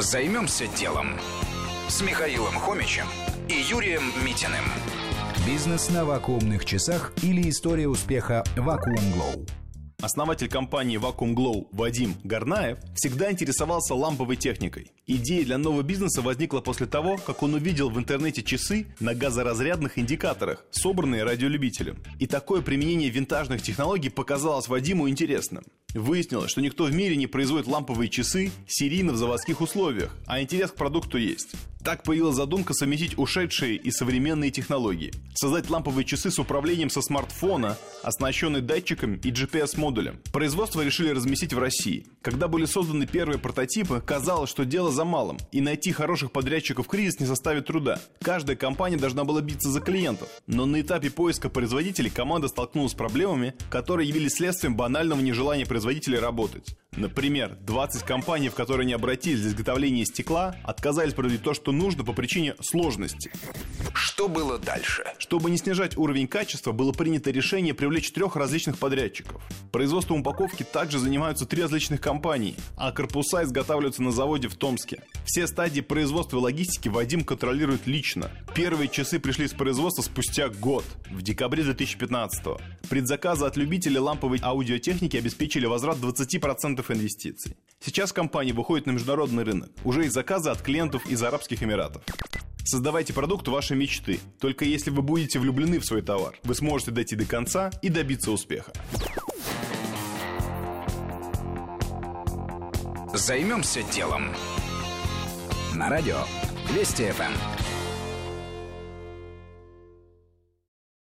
Займемся делом с Михаилом Хомичем и Юрием Митиным. Бизнес на вакуумных часах или история успеха Вакуум Глоу. Основатель компании Vacuum Glow Вадим Горнаев всегда интересовался ламповой техникой. Идея для нового бизнеса возникла после того, как он увидел в интернете часы на газоразрядных индикаторах, собранные радиолюбителем. И такое применение винтажных технологий показалось Вадиму интересным. Выяснилось, что никто в мире не производит ламповые часы серийно в заводских условиях, а интерес к продукту есть. Так появилась задумка совместить ушедшие и современные технологии. Создать ламповые часы с управлением со смартфона, оснащенные датчиком и GPS-модулем. Производство решили разместить в России. Когда были созданы первые прототипы, казалось, что дело за малым, и найти хороших подрядчиков в кризис не составит труда. Каждая компания должна была биться за клиентов. Но на этапе поиска производителей команда столкнулась с проблемами, которые явились следствием банального нежелания производителей работать. Например, 20 компаний, в которые они обратились для изготовления стекла, отказались производить то, что нужно по причине сложности. Что было дальше? Чтобы не снижать уровень качества, было принято решение привлечь трех различных подрядчиков. Производством упаковки также занимаются три различных компании, а корпуса изготавливаются на заводе в Томске. Все стадии производства и логистики Вадим контролирует лично. Первые часы пришли с производства спустя год, в декабре 2015 -го. Предзаказы от любителей ламповой аудиотехники обеспечили возврат 20% инвестиций. Сейчас компания выходит на международный рынок. Уже есть заказы от клиентов из Арабских Эмиратов. Создавайте продукт вашей мечты. Только если вы будете влюблены в свой товар, вы сможете дойти до конца и добиться успеха. Займемся делом. На радио Вести ФМ.